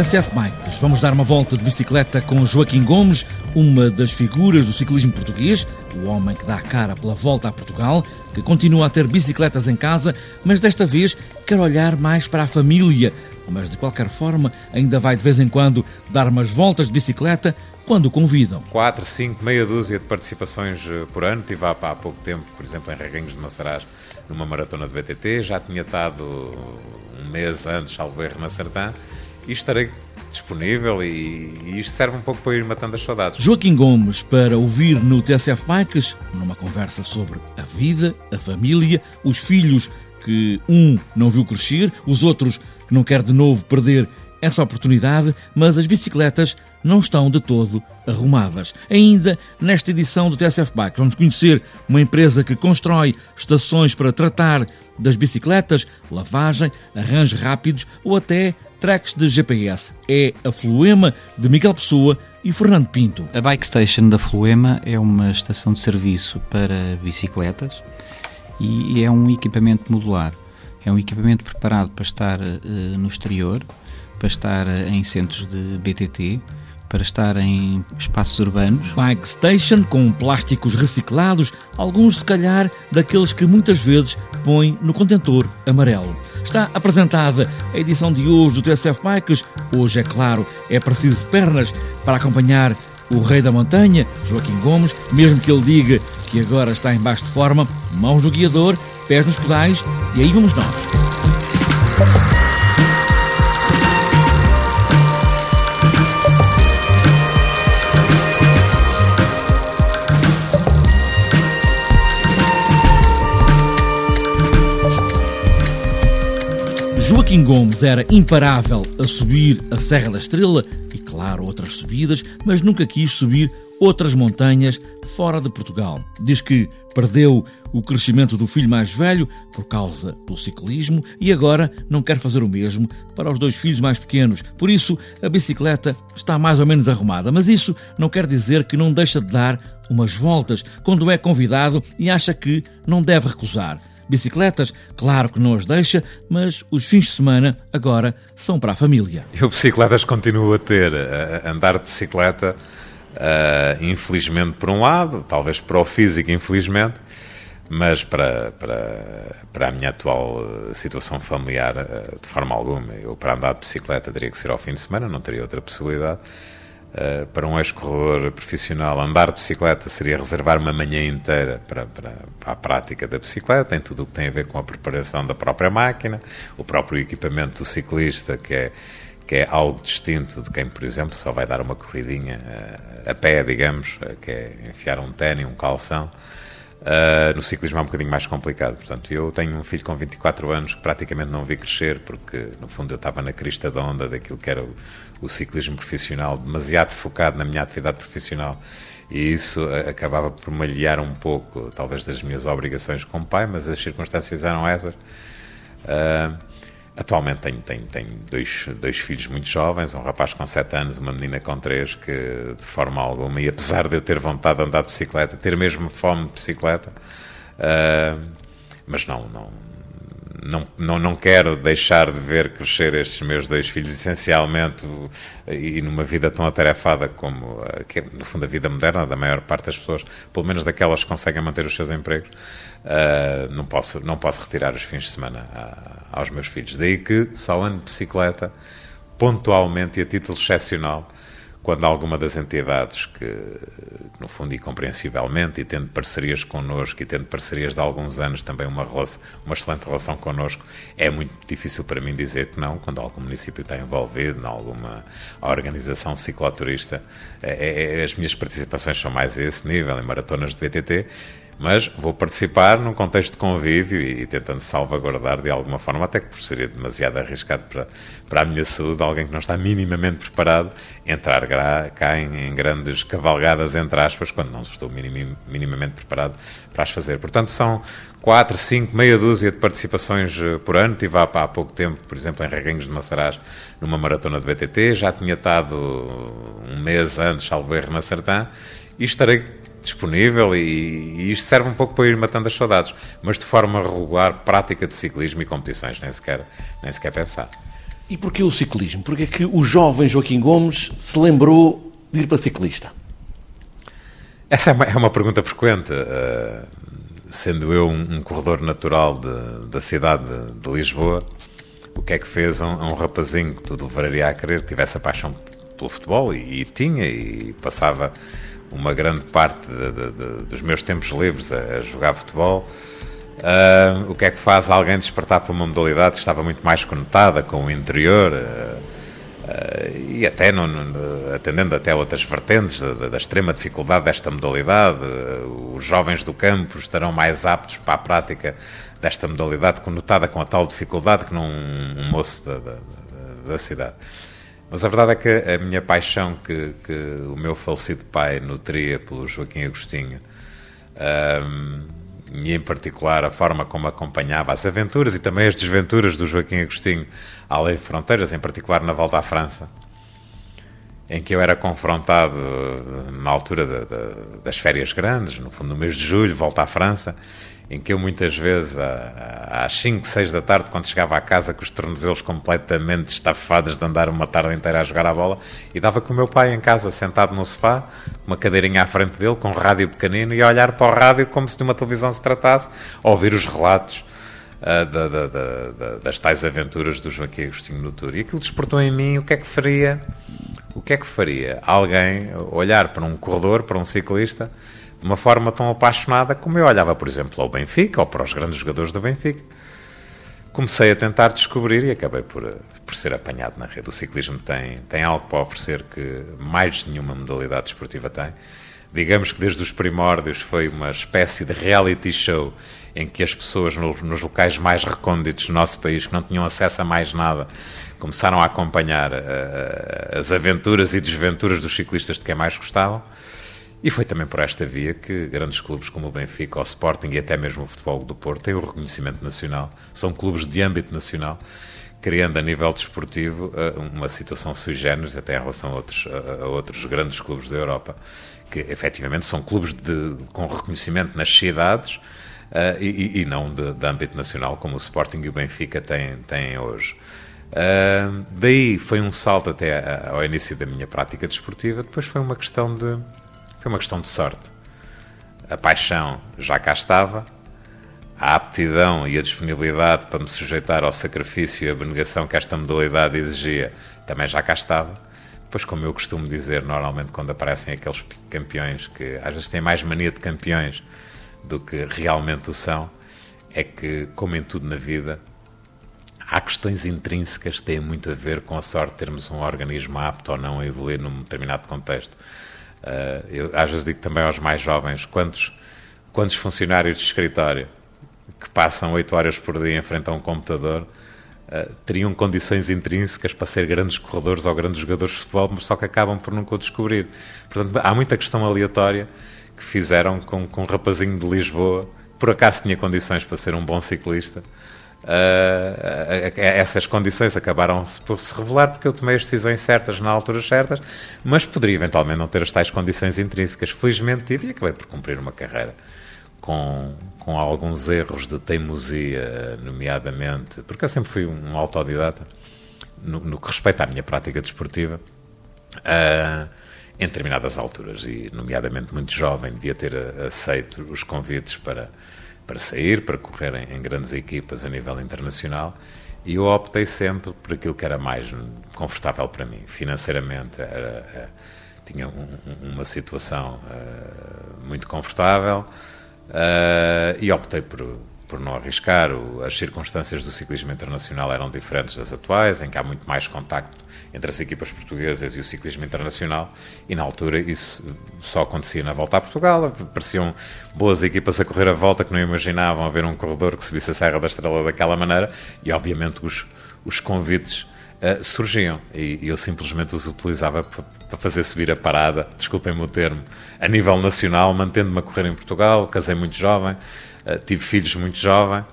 TSF Bikes. Vamos dar uma volta de bicicleta com Joaquim Gomes, uma das figuras do ciclismo português, o homem que dá a cara pela volta a Portugal, que continua a ter bicicletas em casa, mas desta vez quer olhar mais para a família. Mas de qualquer forma, ainda vai de vez em quando dar umas voltas de bicicleta quando convidam. Quatro, cinco, meia dúzia de participações eh, por ano. Tive há, há pouco tempo, por exemplo, em Reguengos de Maçarás, numa maratona de BTT. Já tinha estado um mês antes, salvo erro, na Sertã. E estarei disponível e, e, isto serve um pouco para ir matando as saudades. Joaquim Gomes para ouvir no TSF Bikes, numa conversa sobre a vida, a família, os filhos que um não viu crescer, os outros que não quer de novo perder essa oportunidade, mas as bicicletas não estão de todo arrumadas. Ainda nesta edição do TSF Bike, vamos conhecer uma empresa que constrói estações para tratar das bicicletas, lavagem, arranjos rápidos ou até tracks de GPS. É a Fluema de Miguel Pessoa e Fernando Pinto. A Bike Station da Fluema é uma estação de serviço para bicicletas e é um equipamento modular. É um equipamento preparado para estar uh, no exterior, para estar uh, em centros de BTT, para estar em espaços urbanos. Bike Station com plásticos reciclados, alguns se calhar daqueles que muitas vezes põe no contentor amarelo. Está apresentada a edição de hoje do TSF Bikes. Hoje, é claro, é preciso pernas para acompanhar o rei da montanha, Joaquim Gomes, mesmo que ele diga que agora está em baixo de forma, mãos no guiador, pés nos pedais e aí vamos nós. Era imparável a subir a Serra da Estrela e, claro, outras subidas, mas nunca quis subir outras montanhas fora de Portugal. Diz que perdeu o crescimento do filho mais velho por causa do ciclismo e agora não quer fazer o mesmo para os dois filhos mais pequenos. Por isso, a bicicleta está mais ou menos arrumada, mas isso não quer dizer que não deixa de dar umas voltas quando é convidado e acha que não deve recusar. Bicicletas, claro que não as deixa, mas os fins de semana agora são para a família. Eu bicicletas continuo a ter, a andar de bicicleta, uh, infelizmente por um lado, talvez para o físico, infelizmente, mas para, para, para a minha atual situação familiar, uh, de forma alguma. Eu, para andar de bicicleta, teria que ser ao fim de semana, não teria outra possibilidade. Uh, para um ex-corredor profissional, andar de bicicleta seria reservar uma manhã inteira para, para, para, a prática da bicicleta, em tudo o que tem a ver com a preparação da própria máquina, o próprio equipamento do ciclista, que é, que é algo distinto de quem, por exemplo, só vai dar uma corridinha uh, a pé, digamos, uh, que é enfiar um ténis, um calção. Uh, no ciclismo é um bocadinho mais complicado. Portanto, eu tenho um filho com 24 anos que praticamente não vi crescer, porque no fundo eu estava na crista da onda daquilo que era o, o ciclismo profissional, demasiado focado na minha atividade profissional. E isso acabava por malhar um pouco, talvez, das minhas obrigações como pai, mas as circunstâncias eram essas. Uh, Atualmente tenho, tenho, tenho dois, dois filhos muito jovens, um rapaz com 7 anos, uma menina com 3, que de forma alguma, e apesar de eu ter vontade de andar de bicicleta, ter mesmo fome de bicicleta, uh, mas não, não, não, não, não quero deixar de ver crescer estes meus dois filhos, essencialmente, e numa vida tão atarefada como, que é, no fundo, a vida moderna da maior parte das pessoas, pelo menos daquelas que conseguem manter os seus empregos, uh, não, posso, não posso retirar os fins de semana a, aos meus filhos. Daí que só ando de bicicleta, pontualmente e a título excepcional, quando alguma das entidades que, no fundo, e compreensivelmente, e tendo parcerias connosco, e tendo parcerias de alguns anos também uma, relação, uma excelente relação connosco, é muito difícil para mim dizer que não, quando algum município está envolvido em alguma organização cicloturista, é, é, é, as minhas participações são mais a esse nível, em maratonas de BTT, mas vou participar num contexto de convívio e, e, tentando salvaguardar de alguma forma, até que por seria demasiado arriscado para, para a minha saúde, alguém que não está minimamente preparado, entrar cá em, em grandes cavalgadas, entre aspas, quando não estou minim, minimamente preparado para as fazer. Portanto, são quatro, cinco, meia dúzia de participações eh, por ano. Tive há, há pouco tempo, por exemplo, em Reguengos de Maçarás, numa maratona de BTT. Já tinha estado um mês antes, salvo erro, na Sertã. E estarei disponível e, e, isto serve um pouco para ir matando as saudades, mas de forma regular, prática de ciclismo e competições, nem sequer, nem sequer pensar. E porquê o ciclismo? Porquê é que o jovem Joaquim Gomes se lembrou de ir para ciclista? Essa é uma, é uma pergunta frequente. Uh, sendo eu um, um corredor natural de, da cidade de, de, Lisboa, o que é que fez a um, um, rapazinho que tudo levaria a querer, que tivesse a paixão pelo futebol, e, e tinha, e passava uma grande parte de, dos meus tempos livres a, a jogar futebol. Uh, o que é que faz alguém despertar para uma modalidade que estava muito mais conectada com o interior? Uh, Uh, e até no, no, atendendo até outras vertentes da, da extrema dificuldade desta modalidade, os jovens do campo estarão mais aptos para a prática desta modalidade, conotada com a tal dificuldade que não um, moço da, da, da, cidade. Mas a verdade é que a minha paixão que, que o meu falecido pai nutria pelo Joaquim Agostinho, um, e em particular a forma como acompanhava as aventuras e também as desventuras do Joaquim Agostinho além de fronteiras, em particular na volta à França, em que eu era confrontado na altura de, de, das férias grandes, no fundo no mês de julho, volta à França, em que eu muitas vezes, às 5, 6 da tarde, quando chegava à casa com os tornozelos completamente estafados de andar uma tarde inteira a jogar a bola, e dava com o meu pai em casa, sentado no sofá, uma cadeirinha à frente dele, com um rádio pequenino, e a olhar para o rádio como se de uma televisão se tratasse, a ouvir os relatos uh, da, da, da, das tais aventuras do Joaquim Agostinho no Tour. E aquilo despertou em mim o que é que faria, o que é que faria alguém olhar para um corredor, para um ciclista, de uma forma tão apaixonada como eu olhava, por exemplo, ao Benfica ou para os grandes jogadores do Benfica. Comecei a tentar descobrir e acabei por, por ser apanhado na rede. O ciclismo tem, tem algo para oferecer que mais nenhuma modalidade desportiva tem digamos que desde os primórdios foi uma espécie de reality show em que as pessoas nos locais mais recônditos do nosso país, que não tinham acesso a mais nada, começaram a acompanhar uh, as aventuras e desventuras dos ciclistas de quem mais gostavam. E foi também por esta via que grandes clubes como o Benfica, o Sporting e até mesmo o Futebol do Porto têm o reconhecimento nacional, são clubes de âmbito nacional, criando a nível desportivo eh, uma situação sui generis até em relação a outros, a outros grandes clubes da Europa que efetivamente são clubes de, com reconhecimento nas cidades uh, e, e, não de, de, âmbito nacional, como o Sporting e o Benfica têm, têm hoje. Uh, daí foi um salto até ao início da minha prática desportiva, depois foi uma questão de, foi uma questão de sorte. A paixão já cá estava, a aptidão e a disponibilidade para me sujeitar ao sacrifício e abnegação que esta modalidade exigia também já cá estava Pois, como eu costumo dizer, normalmente quando aparecem aqueles campeões que às vezes têm mais mania de campeões do que realmente o são, é que, como em tudo na vida, há questões intrínsecas que têm muito a ver com a sorte de termos um organismo apto ou não a evoluir num determinado contexto. Uh, eu às vezes digo também aos mais jovens, quantos, quantos funcionários de escritório que passam oito horas por dia em frente a um computador Uh, teriam condições intrínsecas para ser grandes corredores ou grandes jogadores de futebol, mas só que acabam por nunca o descobrir. Portanto, há muita questão aleatória que fizeram com que um rapazinho de Lisboa, por acaso tinha condições para ser um bom ciclista, uh, essas condições acabaram por se revelar porque eu tomei as decisões certas na altura certas, mas poderia eventualmente não ter as tais condições intrínsecas. Felizmente tive e acabei por cumprir uma carreira com, com alguns erros de teimosia, nomeadamente, porque eu sempre fui um autodidata no, no que respeita à minha prática desportiva, uh, em determinadas alturas, e nomeadamente muito jovem, devia ter aceito os convites para, para sair, para correr em, em grandes equipas a nível internacional, e eu optei sempre por aquilo que era mais confortável para mim. Financeiramente era, era tinha um, uma situação uh, muito confortável, Uh, e optei por, por não arriscar. O, as circunstâncias do ciclismo internacional eram diferentes das atuais, em que há muito mais contacto entre as equipas portuguesas e o ciclismo internacional, e na altura isso só acontecia na volta a Portugal. Apareciam boas equipas a correr a volta que não imaginavam haver um corredor que subisse a Serra da Estrela daquela maneira, e obviamente os, os convites uh, surgiam, e, e eu simplesmente os utilizava para fazer subir a parada, desculpem-me o termo, a nível nacional, mantendo-me a correr em Portugal, casei muito jovem, uh, tive filhos muito jovem,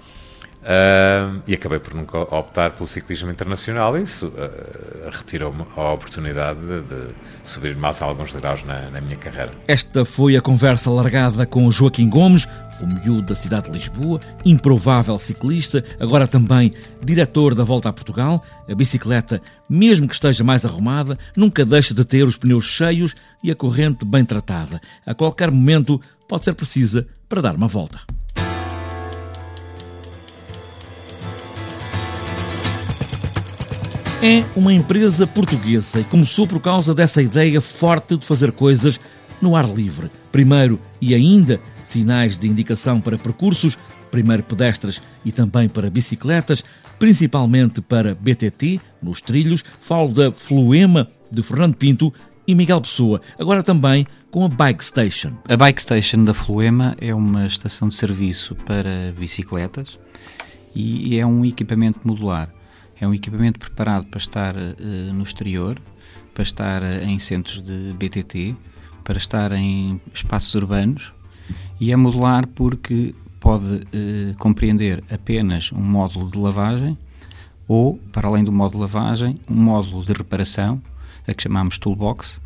Uh, e acabei por nunca optar pelo ciclismo internacional. Isso uh, retirou-me a oportunidade de, de, subir mais alguns graus na, na, minha carreira. Esta foi a conversa largada com Joaquim Gomes, o miúdo da cidade de Lisboa, improvável ciclista, agora também diretor da Volta a Portugal. A bicicleta, mesmo que esteja mais arrumada, nunca deixa de ter os pneus cheios e a corrente bem tratada. A qualquer momento pode ser precisa para dar uma volta. É uma empresa portuguesa e começou por causa dessa ideia forte de fazer coisas no ar livre. Primeiro e ainda sinais de indicação para percursos, primeiro pedestres e também para bicicletas, principalmente para BTT, nos trilhos. Falo da Fluema de Fernando Pinto e Miguel Pessoa, agora também com a Bike Station. A Bike Station da Fluema é uma estação de serviço para bicicletas e é um equipamento modular. É um equipamento preparado para estar uh, no exterior, para estar uh, em centros de BTT, para estar em espaços urbanos e é modular porque pode uh, compreender apenas um módulo de lavagem ou, para além do módulo de lavagem, um módulo de reparação, a que chamamos Toolbox,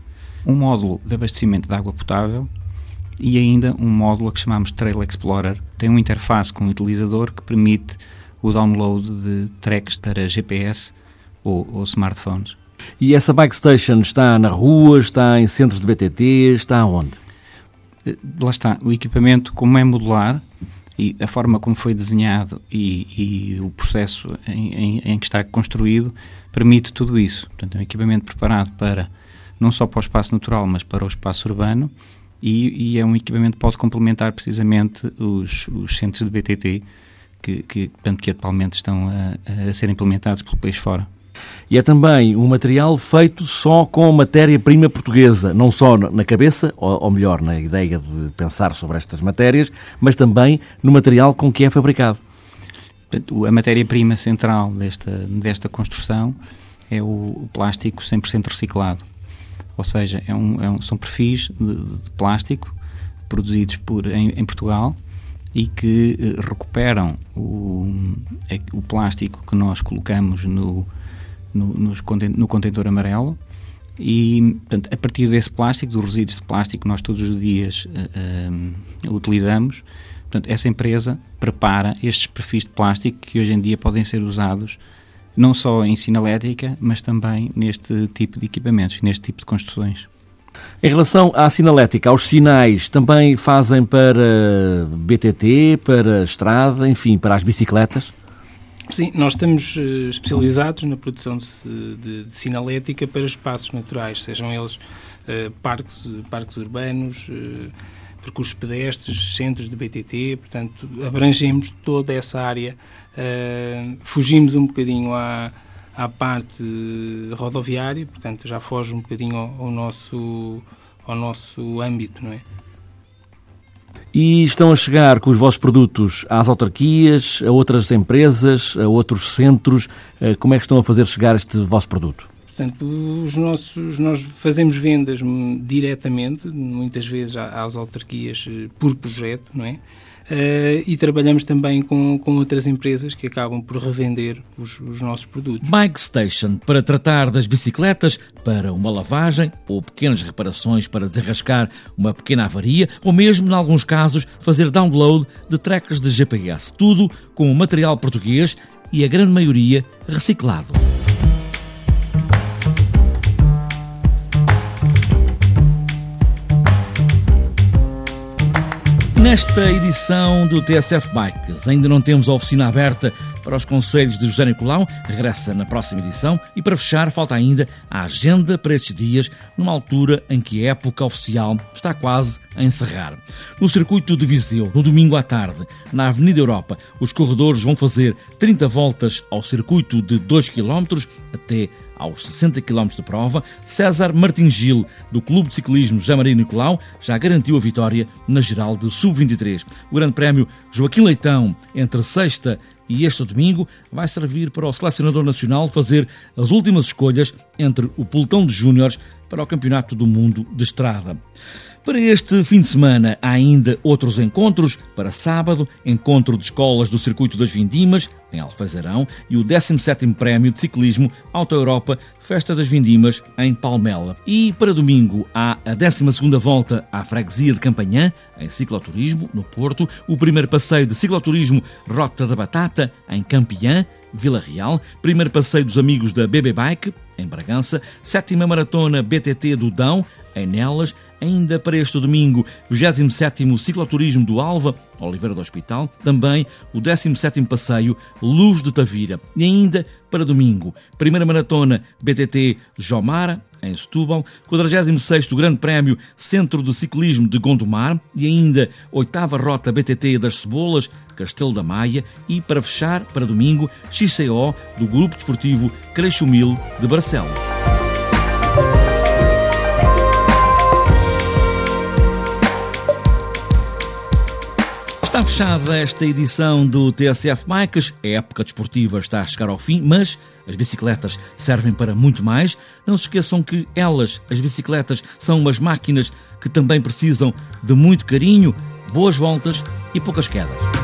um módulo de abastecimento de água potável e ainda um módulo a que chamamos Trail Explorer. Tem uma interface com o utilizador que permite o download de tracks para GPS ou, ou smartphones. E essa bike station está na rua, está em centros de BTT, está onde? Eh, lá está, o equipamento, como é modular, e a forma como foi desenhado e, e o processo em, em, em, que está construído permite tudo isso. Portanto, é um equipamento preparado para não só para o espaço natural, mas para o espaço urbano e, e é um equipamento que pode complementar precisamente os, os centros de BTT que, que, portanto, que atualmente estão a, a ser implementados pelo país fora. E é também um material feito só com matéria-prima portuguesa, não só na cabeça, ou, melhor, na ideia de pensar sobre estas matérias, mas também no material com que é fabricado. A matéria-prima central desta, desta construção é o, o plástico 100% reciclado. Ou seja, é um, é um, são perfis de, de plástico produzidos por, em, em Portugal e que eh, recuperam o, o plástico que nós colocamos no, no, no contentor amarelo e, portanto, a partir desse plástico, dos resíduos de plástico que nós todos os dias uh, utilizamos, portanto, essa empresa prepara estes perfis de plástico que hoje em dia podem ser usados não só em sinalética, mas também neste tipo de equipamentos, neste tipo de construções. Em relação à sinalética, aos sinais, também fazem para BTT, para estrada, enfim, para as bicicletas? Sim, nós estamos uh, especializados na produção de, de, de, sinalética para espaços naturais, sejam eles uh, parques, parques urbanos, uh, percursos pedestres, centros de BTT, portanto, abrangemos toda essa área, fugimos um bocadinho à, à parte rodoviária, portanto, já foge um bocadinho ao, ao nosso, ao nosso âmbito, não é? E estão a chegar com os vossos produtos às autarquias, a outras empresas, a outros centros. Eh, como é que estão a fazer chegar este vosso produto? Portanto, os nossos, nós fazemos vendas diretamente, muitas vezes às autarquias eh, por projeto, não é? Uh, e trabalhamos também com, com outras empresas que acabam por revender os, os, nossos produtos. Bike Station, para tratar das bicicletas, para uma lavagem ou pequenas reparações para desenrascar uma pequena avaria, ou mesmo, em alguns casos, fazer download de trackers de GPS. Tudo com material português e a grande maioria reciclado. Nesta edição do TSF Bikes, ainda não temos a oficina aberta para os conselhos de José Nicolau, regressa na próxima edição e para fechar falta ainda a agenda para estes dias, numa altura em que a época oficial está quase a encerrar. No circuito de Viseu, no domingo à tarde, na Avenida Europa, os corredores vão fazer 30 voltas ao circuito de 2 km até aos 60 km de prova, César Martins Gil, do Clube de Ciclismo Maria Nicolau, já garantiu a vitória na geral de Sub-23. O Grande Prémio Joaquim Leitão, entre sexta e este domingo, vai servir para o selecionador nacional fazer as últimas escolhas entre o pelotão de júniores para o Campeonato do Mundo de Estrada. Para este fim de semana há ainda outros encontros. Para sábado, encontro de escolas do Circuito das Vindimas, em Alfazarão, e o 17º Prémio de Ciclismo Auto Europa Festa das Vindimas, em Palmela. E para domingo há a 12ª Volta à Freguesia de Campanhã, em cicloturismo, no Porto, o primeiro passeio de cicloturismo Rota da Batata, em Campiã, Vila Real, primeiro passeio dos amigos da BB Bike, em Bragança, sétima maratona BTT do Dão, em Nelas, ainda para este domingo, 27º Cicloturismo do Alva, Oliveira do Hospital, também o 17º Passeio Luz de Tavira. E ainda para domingo, primeira maratona BTT Jomara, em Setúbal, 46º Grande Prémio Centro de Ciclismo de Gondomar e ainda oitava Rota BTT das Cebolas, Castelo da Maia e, para fechar, para domingo, XCO do Grupo Desportivo Creixumil de Barcelos. Está fechada esta edição do TSF Bikes. A época desportiva está a chegar ao fim, mas as bicicletas servem para muito mais. Não se esqueçam que elas, as bicicletas, são umas máquinas que também precisam de muito carinho, boas voltas e poucas quedas.